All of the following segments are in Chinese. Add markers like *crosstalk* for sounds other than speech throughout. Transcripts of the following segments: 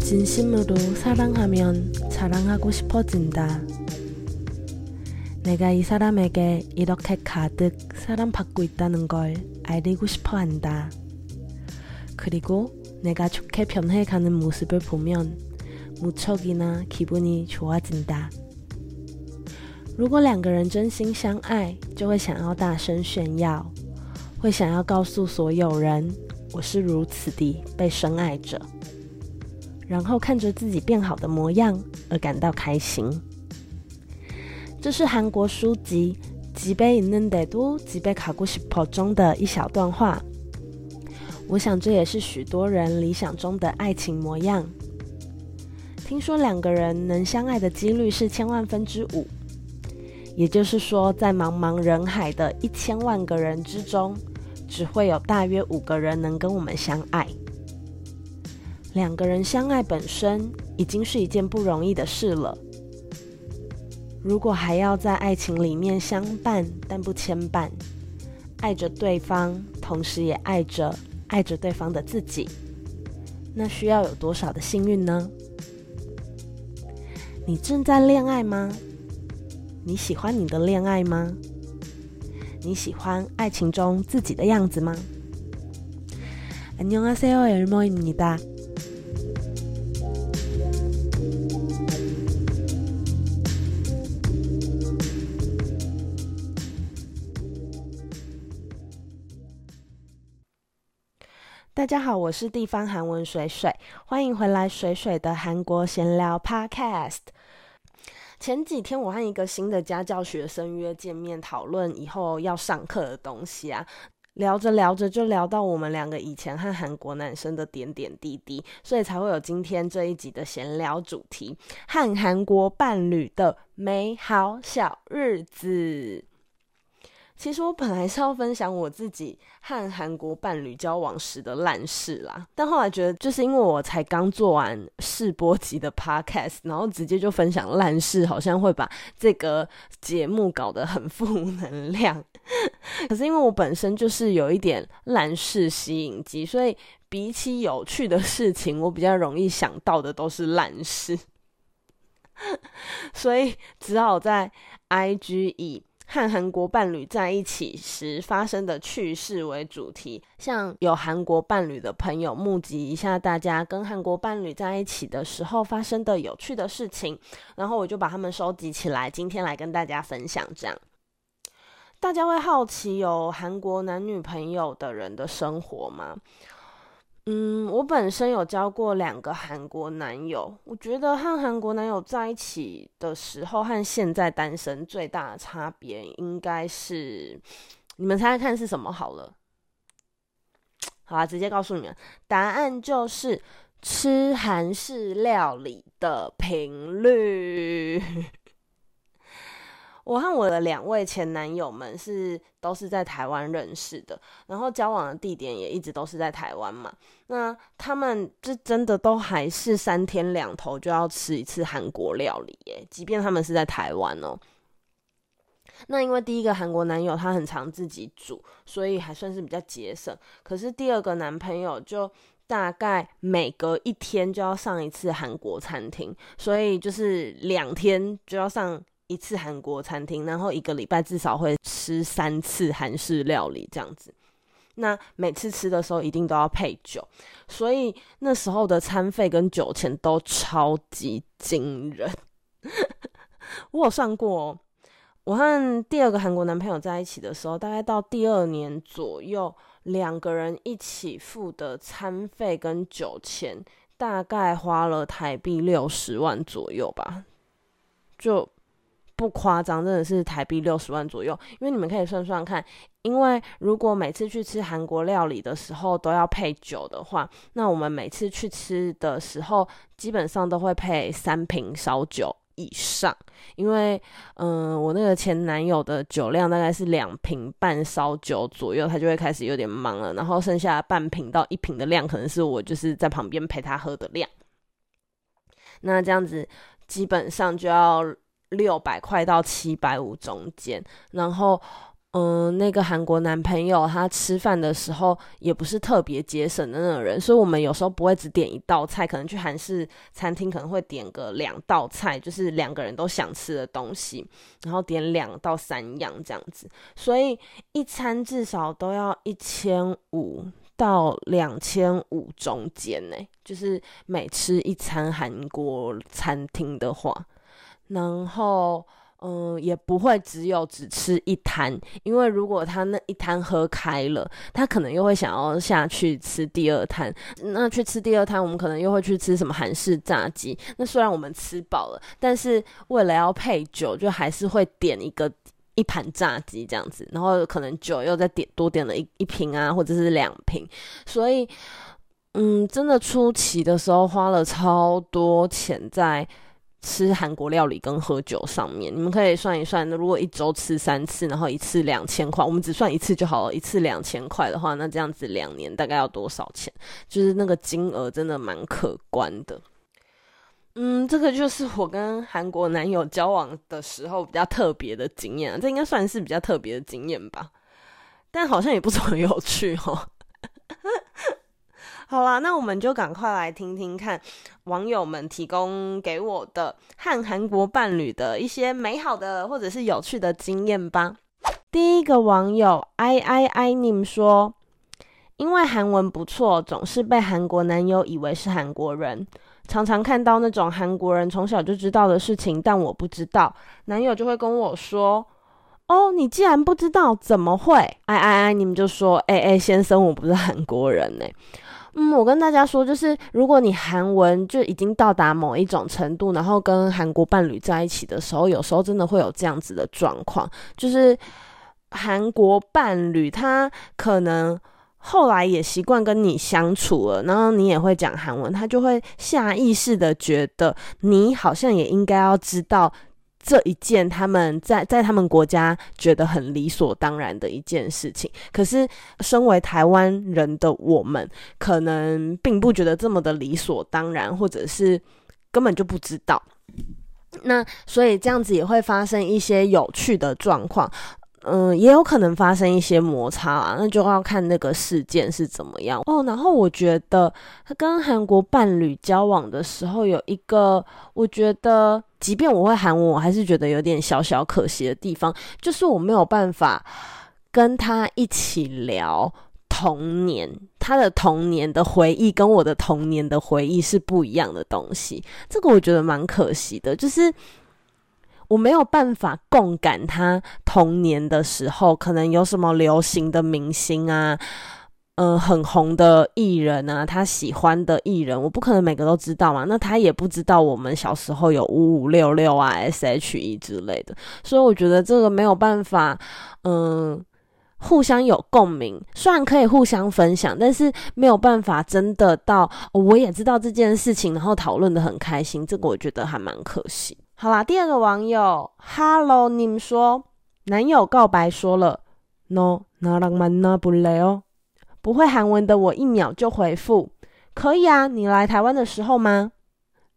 진심으로 사랑하면 자랑하고 싶어진다 내가 이 사람에게 이렇게 가득 사랑받고 있다는 걸 알리고 싶어 한다. 그리고 내가 좋게 변해가는 모습을 보면 무척이나 기분이 좋아진다.如果两个人真心相爱，就会想要大声炫耀，会想要告诉所有人，我是如此地被深爱着。然后看着自己变好的模样而感到开心。这是韩国书籍《吉贝있는데도집에가고싶어》中的一小段话。我想这也是许多人理想中的爱情模样。 听说两个人能相爱的几率是千万分之五，也就是说，在茫茫人海的一千万个人之中，只会有大约五个人能跟我们相爱。两个人相爱本身已经是一件不容易的事了，如果还要在爱情里面相伴但不牵绊，爱着对方，同时也爱着爱着对方的自己，那需要有多少的幸运呢？你正在恋爱吗？你喜欢你的恋爱吗？你喜欢爱情中自己的样子吗？안녕하세요엘모입니다 大家好，我是地方韩文水水，欢迎回来水水的韩国闲聊 Podcast。前几天我和一个新的家教学生约见面，讨论以后要上课的东西啊。聊着聊着就聊到我们两个以前和韩国男生的点点滴滴，所以才会有今天这一集的闲聊主题——和韩国伴侣的美好小日子。其实我本来是要分享我自己和韩国伴侣交往时的烂事啦，但后来觉得，就是因为我才刚做完试播集的 podcast，然后直接就分享烂事，好像会把这个节目搞得很负能量。*laughs* 可是因为我本身就是有一点烂事吸引机，所以比起有趣的事情，我比较容易想到的都是烂事，*laughs* 所以只好在 IG 以。和韩国伴侣在一起时发生的趣事为主题，像有韩国伴侣的朋友募集一下大家跟韩国伴侣在一起的时候发生的有趣的事情，然后我就把他们收集起来，今天来跟大家分享。这样，大家会好奇有韩国男女朋友的人的生活吗？嗯，我本身有交过两个韩国男友，我觉得和韩国男友在一起的时候和现在单身最大的差别，应该是你们猜猜看是什么好了。好啊，直接告诉你们，答案就是吃韩式料理的频率。我和我的两位前男友们是都是在台湾认识的，然后交往的地点也一直都是在台湾嘛。那他们这真的都还是三天两头就要吃一次韩国料理耶，即便他们是在台湾哦。那因为第一个韩国男友他很常自己煮，所以还算是比较节省。可是第二个男朋友就大概每隔一天就要上一次韩国餐厅，所以就是两天就要上。一次韩国餐厅，然后一个礼拜至少会吃三次韩式料理这样子。那每次吃的时候一定都要配酒，所以那时候的餐费跟酒钱都超级惊人。*laughs* 我有算过，我和第二个韩国男朋友在一起的时候，大概到第二年左右，两个人一起付的餐费跟酒钱，大概花了台币六十万左右吧，就。不夸张，真的是台币六十万左右。因为你们可以算算看，因为如果每次去吃韩国料理的时候都要配酒的话，那我们每次去吃的时候，基本上都会配三瓶烧酒以上。因为，嗯，我那个前男友的酒量大概是两瓶半烧酒左右，他就会开始有点忙了。然后剩下半瓶到一瓶的量，可能是我就是在旁边陪他喝的量。那这样子。基本上就要六百块到七百五中间，然后。嗯，那个韩国男朋友他吃饭的时候也不是特别节省的那种人，所以我们有时候不会只点一道菜，可能去韩式餐厅可能会点个两道菜，就是两个人都想吃的东西，然后点两到三样这样子，所以一餐至少都要一千五到两千五中间呢，就是每吃一餐韩国餐厅的话，然后。嗯，也不会只有只吃一摊，因为如果他那一摊喝开了，他可能又会想要下去吃第二摊。那去吃第二摊，我们可能又会去吃什么韩式炸鸡。那虽然我们吃饱了，但是为了要配酒，就还是会点一个一盘炸鸡这样子，然后可能酒又再点多点了一一瓶啊，或者是两瓶。所以，嗯，真的初期的时候花了超多钱在。吃韩国料理跟喝酒上面，你们可以算一算，如果一周吃三次，然后一次两千块，我们只算一次就好了，一次两千块的话，那这样子两年大概要多少钱？就是那个金额真的蛮可观的。嗯，这个就是我跟韩国男友交往的时候比较特别的经验，这应该算是比较特别的经验吧，但好像也不怎么有趣哦。好啦，那我们就赶快来听听看网友们提供给我的和韩国伴侣的一些美好的或者是有趣的经验吧。第一个网友 i i i 你们说，因为韩文不错，总是被韩国男友以为是韩国人，常常看到那种韩国人从小就知道的事情，但我不知道，男友就会跟我说：“哦，你既然不知道，怎么会？”哎哎哎，你们就说：“哎哎，先生，我不是韩国人呢。”嗯，我跟大家说，就是如果你韩文就已经到达某一种程度，然后跟韩国伴侣在一起的时候，有时候真的会有这样子的状况，就是韩国伴侣他可能后来也习惯跟你相处了，然后你也会讲韩文，他就会下意识的觉得你好像也应该要知道。这一件他们在在他们国家觉得很理所当然的一件事情，可是身为台湾人的我们，可能并不觉得这么的理所当然，或者是根本就不知道。那所以这样子也会发生一些有趣的状况。嗯，也有可能发生一些摩擦啊，那就要看那个事件是怎么样哦。然后我觉得他跟韩国伴侣交往的时候，有一个我觉得，即便我会韩文，我还是觉得有点小小可惜的地方，就是我没有办法跟他一起聊童年，他的童年的回忆跟我的童年的回忆是不一样的东西，这个我觉得蛮可惜的，就是。我没有办法共感他童年的时候，可能有什么流行的明星啊，嗯，很红的艺人啊，他喜欢的艺人，我不可能每个都知道嘛。那他也不知道我们小时候有五五六六啊、S.H.E 之类的，所以我觉得这个没有办法，嗯，互相有共鸣。虽然可以互相分享，但是没有办法真的到我也知道这件事情，然后讨论的很开心。这个我觉得还蛮可惜。好啦，第二个网友，Hello，你们说，男友告白说了，No，那浪漫那不累哦。不会韩文的我一秒就回复，可以啊，你来台湾的时候吗？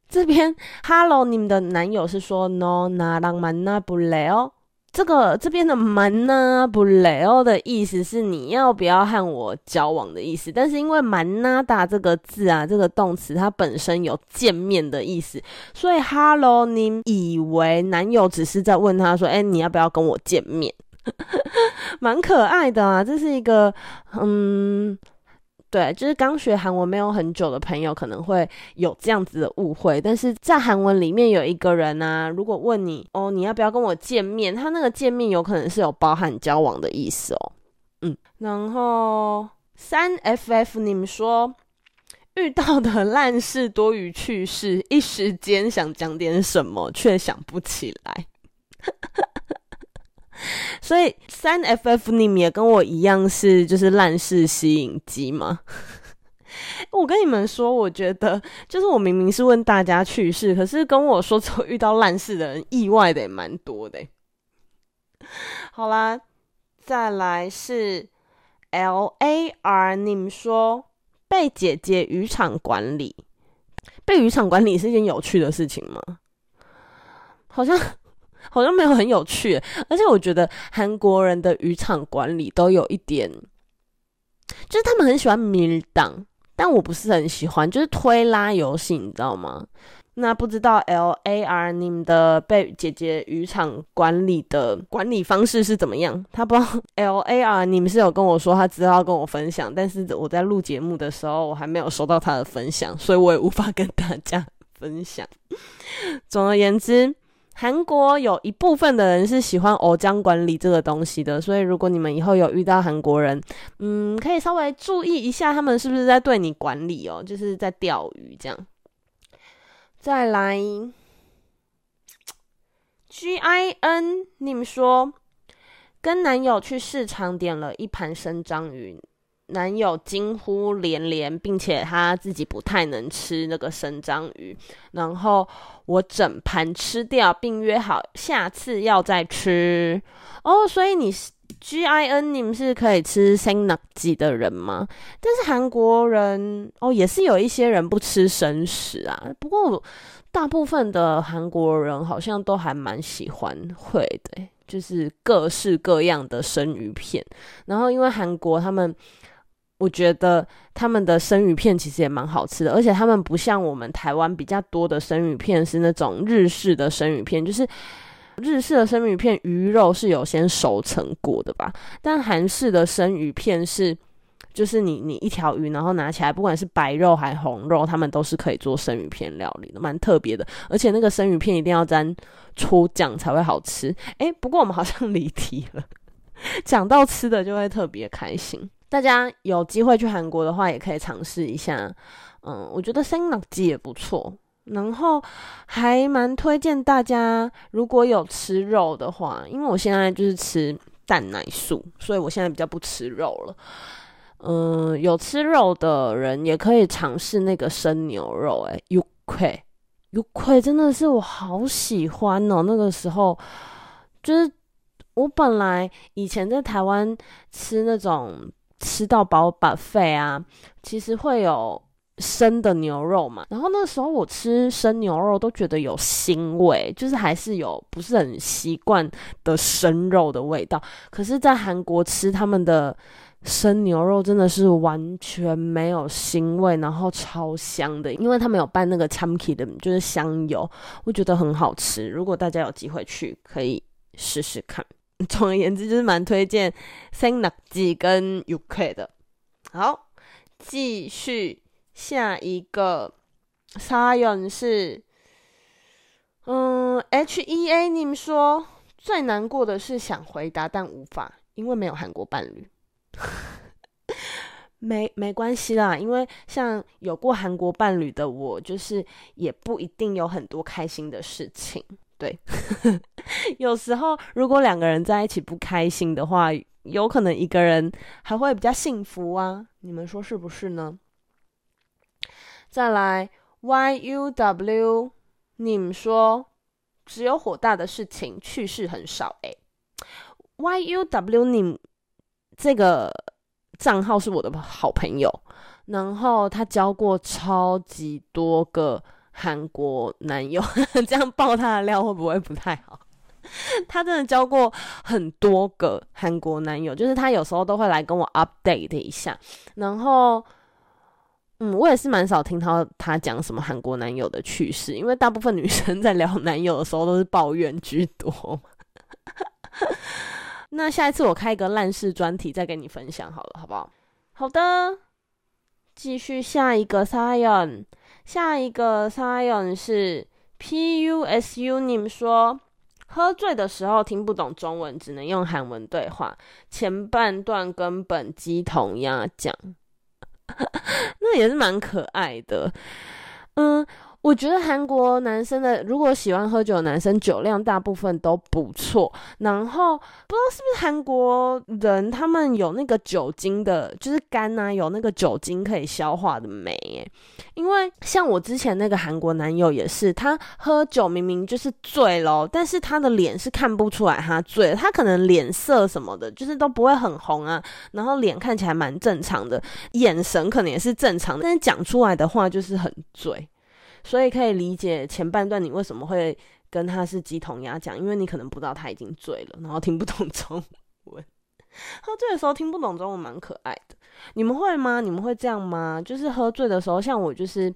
这边，Hello，你们的男友是说，No，那浪漫那不累哦。这个这边的蛮呢不雷哦的意思是你要不要和我交往的意思，但是因为蛮呐达这个字啊，这个动词它本身有见面的意思，所以 Hello，你以为男友只是在问他说，哎，你要不要跟我见面？*laughs* 蛮可爱的啊，这是一个嗯。对，就是刚学韩文没有很久的朋友可能会有这样子的误会，但是在韩文里面有一个人呢，如果问你哦，你要不要跟我见面？他那个见面有可能是有包含交往的意思哦。嗯，然后三 ff 你们说遇到的烂事多于趣事，一时间想讲点什么却想不起来。*laughs* 所以三 ff 你们也跟我一样是就是烂事吸引机吗？*laughs* 我跟你们说，我觉得就是我明明是问大家趣事，可是跟我说后遇到烂事的人意外的也蛮多的。好啦，再来是 lar 你们说被姐姐渔场管理，被渔场管理是一件有趣的事情吗？好像好像没有很有趣，而且我觉得韩国人的渔场管理都有一点，就是他们很喜欢迷档，但我不是很喜欢，就是推拉游戏，你知道吗？那不知道 L A R 你们的被姐姐渔场管理的管理方式是怎么样？他不知道 *laughs* L A R 你们是有跟我说他知道要跟我分享，但是我在录节目的时候我还没有收到他的分享，所以我也无法跟大家分享。总而言之，韩国有一部分的人是喜欢偶江管理这个东西的，所以如果你们以后有遇到韩国人，嗯，可以稍微注意一下他们是不是在对你管理哦，就是在钓鱼这样。再来，G I N，你们说跟男友去市场点了一盘生章鱼，男友惊呼连连，并且他自己不太能吃那个生章鱼，然后我整盘吃掉，并约好下次要再吃。哦，所以你是。G I N，你们是可以吃生낙지的人吗？但是韩国人哦，也是有一些人不吃生食啊。不过大部分的韩国人好像都还蛮喜欢会的，就是各式各样的生鱼片。然后因为韩国他们，我觉得他们的生鱼片其实也蛮好吃的，而且他们不像我们台湾比较多的生鱼片是那种日式的生鱼片，就是。日式的生鱼片鱼肉是有先熟成过的吧，但韩式的生鱼片是，就是你你一条鱼，然后拿起来，不管是白肉还红肉，他们都是可以做生鱼片料理的，蛮特别的。而且那个生鱼片一定要沾粗酱才会好吃。诶，不过我们好像 *laughs* 离题了，讲到吃的就会特别开心。大家有机会去韩国的话，也可以尝试一下。嗯，我觉得生冷鸡也不错。然后还蛮推荐大家，如果有吃肉的话，因为我现在就是吃蛋奶素，所以我现在比较不吃肉了。嗯，有吃肉的人也可以尝试那个生牛肉，哎，U K U K 真的是我好喜欢哦。那个时候就是我本来以前在台湾吃那种吃到饱把费啊，其实会有。生的牛肉嘛，然后那时候我吃生牛肉都觉得有腥味，就是还是有不是很习惯的生肉的味道。可是，在韩国吃他们的生牛肉真的是完全没有腥味，然后超香的，因为他们有拌那个 chamki 的，就是香油，我觉得很好吃。如果大家有机会去，可以试试看。*laughs* 总而言之，就是蛮推荐 Sangnak 跟 UK 的。好，继续。下一个沙人是，嗯，H E A，你们说最难过的是想回答但无法，因为没有韩国伴侣。*laughs* 没没关系啦，因为像有过韩国伴侣的我，就是也不一定有很多开心的事情。对，*laughs* 有时候如果两个人在一起不开心的话，有可能一个人还会比较幸福啊。你们说是不是呢？再来，Y U W，你们说只有火大的事情，趣事很少诶。Y U W，你这个账号是我的好朋友，然后他交过超级多个韩国男友，*laughs* 这样爆他的料会不会不太好？*laughs* 他真的交过很多个韩国男友，就是他有时候都会来跟我 update 一下，然后。嗯，我也是蛮少听到他讲什么韩国男友的趣事，因为大部分女生在聊男友的时候都是抱怨居多。*laughs* 那下一次我开一个烂事专题再跟你分享好了，好不好？好的，继续下一个 Sion，下一个 Sion 是 Pusu，你们说喝醉的时候听不懂中文，只能用韩文对话，前半段根本鸡同鸭讲。*laughs* 那也是蛮可爱的，嗯。我觉得韩国男生的，如果喜欢喝酒的男生，酒量大部分都不错。然后不知道是不是韩国人，他们有那个酒精的，就是肝呐，有那个酒精可以消化的酶。因为像我之前那个韩国男友也是，他喝酒明明就是醉了，但是他的脸是看不出来他醉，他可能脸色什么的，就是都不会很红啊，然后脸看起来蛮正常的，眼神可能也是正常的，但是讲出来的话就是很醉。所以可以理解前半段你为什么会跟他是鸡同鸭讲，因为你可能不知道他已经醉了，然后听不懂中文。喝醉的时候听不懂中文蛮可爱的，你们会吗？你们会这样吗？就是喝醉的时候，像我就是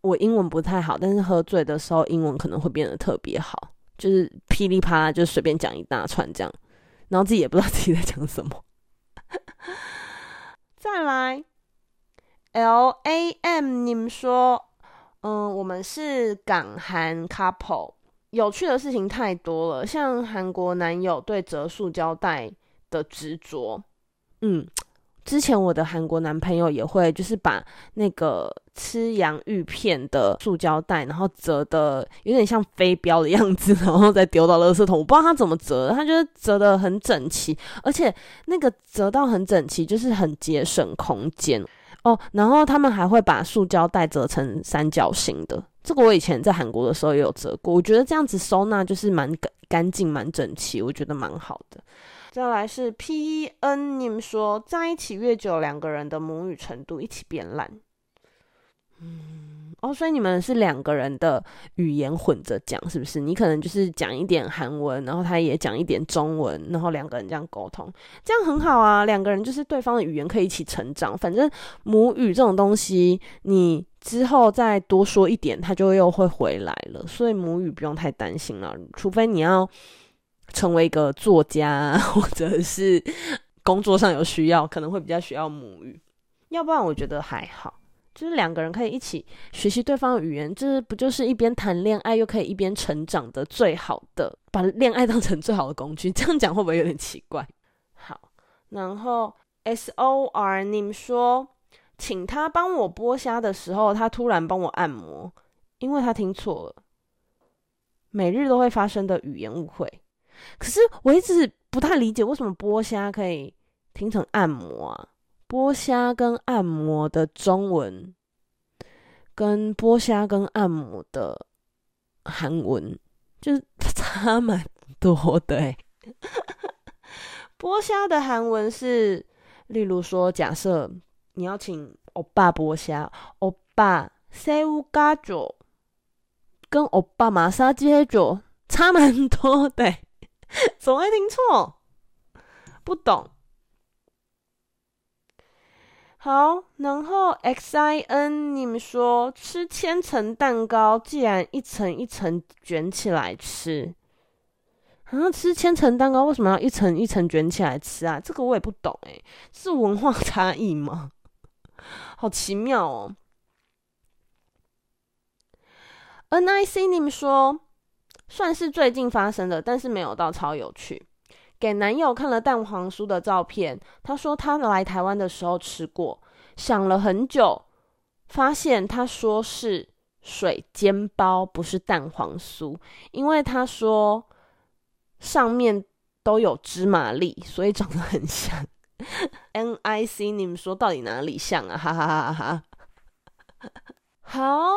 我英文不太好，但是喝醉的时候英文可能会变得特别好，就是噼里啪啦就随便讲一大串这样，然后自己也不知道自己在讲什么。*laughs* 再来，L A M，你们说，嗯，我们是港韩 couple，有趣的事情太多了，像韩国男友对折塑胶袋。的执着，嗯，之前我的韩国男朋友也会，就是把那个吃洋芋片的塑胶袋，然后折的有点像飞镖的样子，*laughs* 然后再丢到垃圾桶。我不知道他怎么折，他就是折的很整齐，而且那个折到很整齐，就是很节省空间哦。然后他们还会把塑胶袋折成三角形的，这个我以前在韩国的时候也有折过，我觉得这样子收纳就是蛮干干净、蛮整齐，我觉得蛮好的。再来是 PEN，你们说在一起越久，两个人的母语程度一起变烂。嗯，哦，所以你们是两个人的语言混着讲，是不是？你可能就是讲一点韩文，然后他也讲一点中文，然后两个人这样沟通，这样很好啊。两个人就是对方的语言可以一起成长。反正母语这种东西，你之后再多说一点，他就又会回来了。所以母语不用太担心了，除非你要。成为一个作家，*laughs* 或者是工作上有需要，可能会比较需要母语。要不然我觉得还好，就是两个人可以一起学习对方的语言，这不就是一边谈恋爱又可以一边成长的最好的？把恋爱当成最好的工具，这样讲会不会有点奇怪？*laughs* 好，然后 S O R，你们说请他帮我剥虾的时候，他突然帮我按摩，因为他听错了。每日都会发生的语言误会。可是我一直不太理解，为什么剥虾可以听成按摩啊？剥虾跟按摩的中文，跟剥虾跟按摩的韩文，就是差蛮多的。*laughs* 剥虾的韩文是，例如说，假设你要请欧巴剥虾，欧巴塞乌嘎佐，跟欧巴马杀鸡佐差蛮多的。*laughs* 总会听错，不懂。好，然后 X I N，你们说吃千层蛋糕，既然一层一层卷起来吃，啊，吃千层蛋糕为什么要一层一层卷起来吃啊？这个我也不懂，诶，是文化差异吗？*laughs* 好奇妙哦。N I C，你们说。算是最近发生的，但是没有到超有趣。给男友看了蛋黄酥的照片，他说他来台湾的时候吃过，想了很久，发现他说是水煎包，不是蛋黄酥，因为他说上面都有芝麻粒，所以长得很像。N I C，你们说到底哪里像啊？哈哈哈哈哈！好，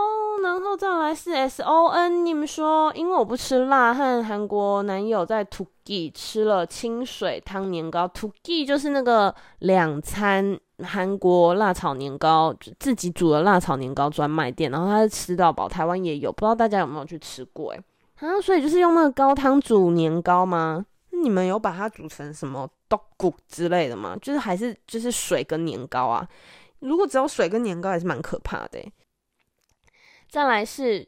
然后再来是 S O N，你们说，因为我不吃辣，和韩国男友在 t o g i 吃了清水汤年糕。t o g i 就是那个两餐韩国辣炒年糕，自己煮的辣炒年糕专卖店，然后他是吃到饱，台湾也有，不知道大家有没有去吃过？哎，啊，所以就是用那个高汤煮年糕吗？你们有把它煮成什么豆骨之类的吗？就是还是就是水跟年糕啊？如果只有水跟年糕，还是蛮可怕的。再来是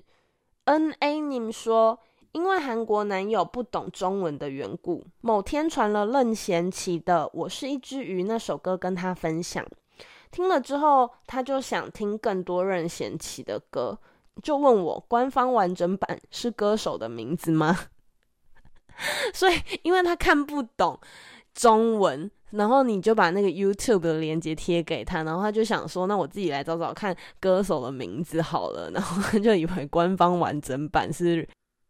N A，你们说，因为韩国男友不懂中文的缘故，某天传了任贤齐的《我是一只鱼》那首歌跟他分享，听了之后，他就想听更多任贤齐的歌，就问我官方完整版是歌手的名字吗？*laughs* 所以，因为他看不懂中文。然后你就把那个 YouTube 的链接贴给他，然后他就想说，那我自己来找找看歌手的名字好了。*laughs* 然后他就以为官方完整版是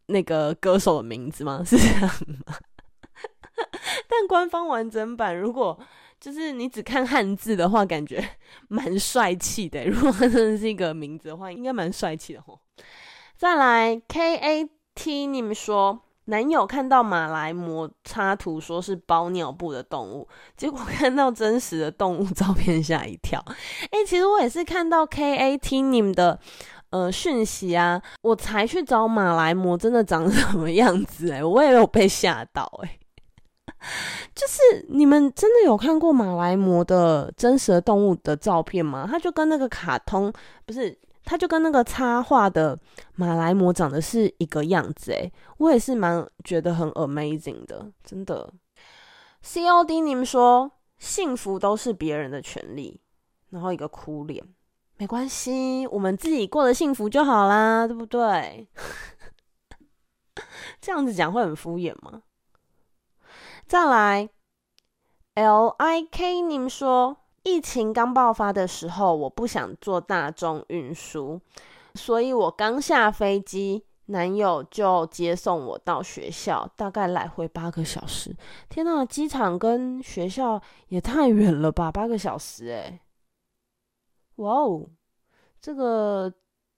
那个歌手的名字吗？*laughs* 是这样吗？但官方完整版如果就是你只看汉字的话，感觉蛮帅气的。*laughs* 如果真的是一个名字的话，应该蛮帅气的哦。再来 KAT，你们说。男友看到马来貘插图，说是包尿布的动物，结果看到真实的动物照片，吓一跳。哎，其实我也是看到 K A T 你们的呃讯息啊，我才去找马来貘真的长什么样子哎，我也有被吓到哎。就是你们真的有看过马来貘的真实的动物的照片吗？它就跟那个卡通不是，他就跟那个插画的马来貘长得是一个样子诶，我也是蛮觉得很 amazing 的，真的。C O D，你们说幸福都是别人的权利，然后一个哭脸，没关系，我们自己过得幸福就好啦，对不对？*laughs* 这样子讲会很敷衍吗？再来，L I K，你们说疫情刚爆发的时候，我不想坐大众运输，所以我刚下飞机，男友就接送我到学校，大概来回八个小时。天呐，机场跟学校也太远了吧，八个小时哎！哇哦，这个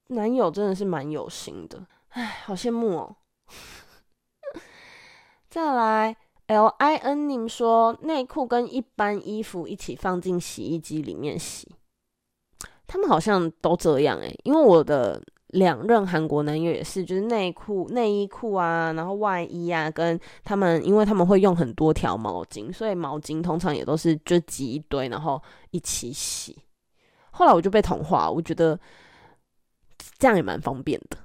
男友真的是蛮有心的，哎，好羡慕哦。*laughs* 再来。L I N，你们说内裤跟一般衣服一起放进洗衣机里面洗，他们好像都这样诶，因为我的两任韩国男友也是，就是内裤、内衣裤啊，然后外衣啊，跟他们，因为他们会用很多条毛巾，所以毛巾通常也都是就挤一堆，然后一起洗。后来我就被同化，我觉得这样也蛮方便的。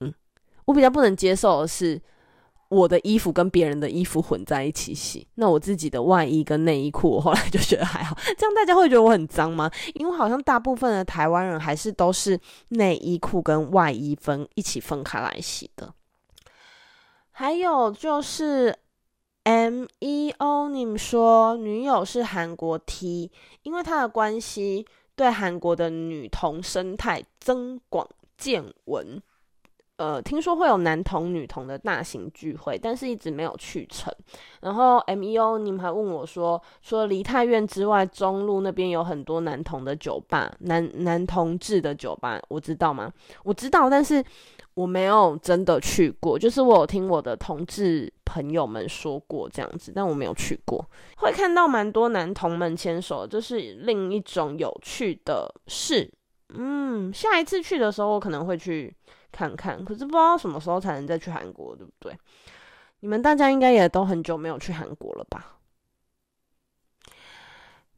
嗯，我比较不能接受的是。我的衣服跟别人的衣服混在一起洗，那我自己的外衣跟内衣裤，我后来就觉得还好。这样大家会觉得我很脏吗？因为好像大部分的台湾人还是都是内衣裤跟外衣分一起分开来洗的。还有就是 M E O，你们说女友是韩国 T，因为他的关系对韩国的女同生态增广见闻。呃，听说会有男同女同的大型聚会，但是一直没有去成。然后 M E O，你们还问我说，说梨泰院之外，中路那边有很多男同的酒吧，男男同志的酒吧，我知道吗？我知道，但是我没有真的去过。就是我有听我的同志朋友们说过这样子，但我没有去过。会看到蛮多男同们牵手，这是另一种有趣的事。嗯，下一次去的时候，我可能会去。看看，可是不知道什么时候才能再去韩国，对不对？你们大家应该也都很久没有去韩国了吧？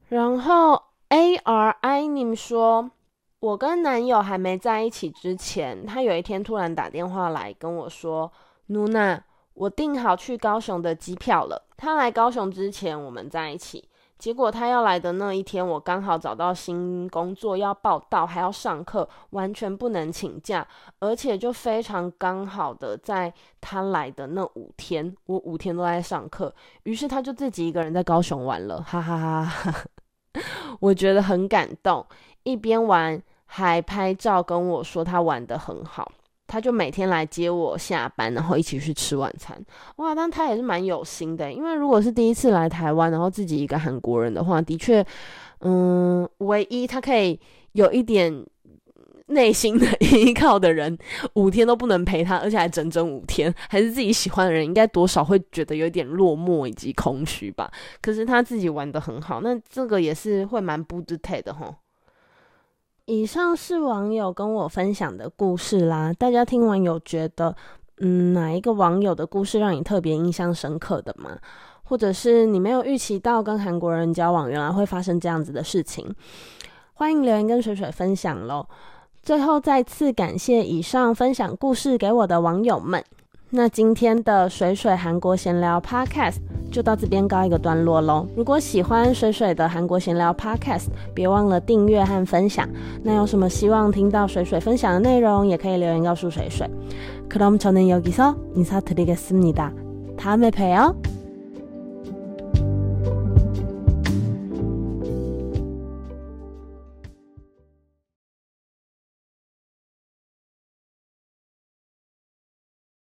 然后 A R I，你们说，我跟男友还没在一起之前，他有一天突然打电话来跟我说：“努娜，我订好去高雄的机票了。他来高雄之前，我们在一起。”结果他要来的那一天，我刚好找到新工作要报道，还要上课，完全不能请假，而且就非常刚好的在他来的那五天，我五天都在上课，于是他就自己一个人在高雄玩了，哈哈哈哈，*laughs* 我觉得很感动，一边玩还拍照跟我说他玩的很好。他就每天来接我下班，然后一起去吃晚餐。哇，但他也是蛮有心的，因为如果是第一次来台湾，然后自己一个韩国人的话，的确，嗯，唯一他可以有一点内心的 *laughs* 依靠的人，五天都不能陪他，而且还整整五天，还是自己喜欢的人，应该多少会觉得有点落寞以及空虚吧。可是他自己玩的很好，那这个也是会蛮不知态的吼。以上是网友跟我分享的故事啦，大家听完有觉得，嗯，哪一个网友的故事让你特别印象深刻的吗？或者是你没有预期到跟韩国人交往，原来会发生这样子的事情？欢迎留言跟水水分享喽。最后再次感谢以上分享故事给我的网友们。那今天的水水韩国闲聊 Podcast 就到这边告一个段落喽。如果喜欢水水的韩国闲聊 Podcast，别忘了订阅和分享。那有什么希望听到水水分享的内容，也可以留言告诉水水。그럼저는여기서인사드리겠습니다다음에봬요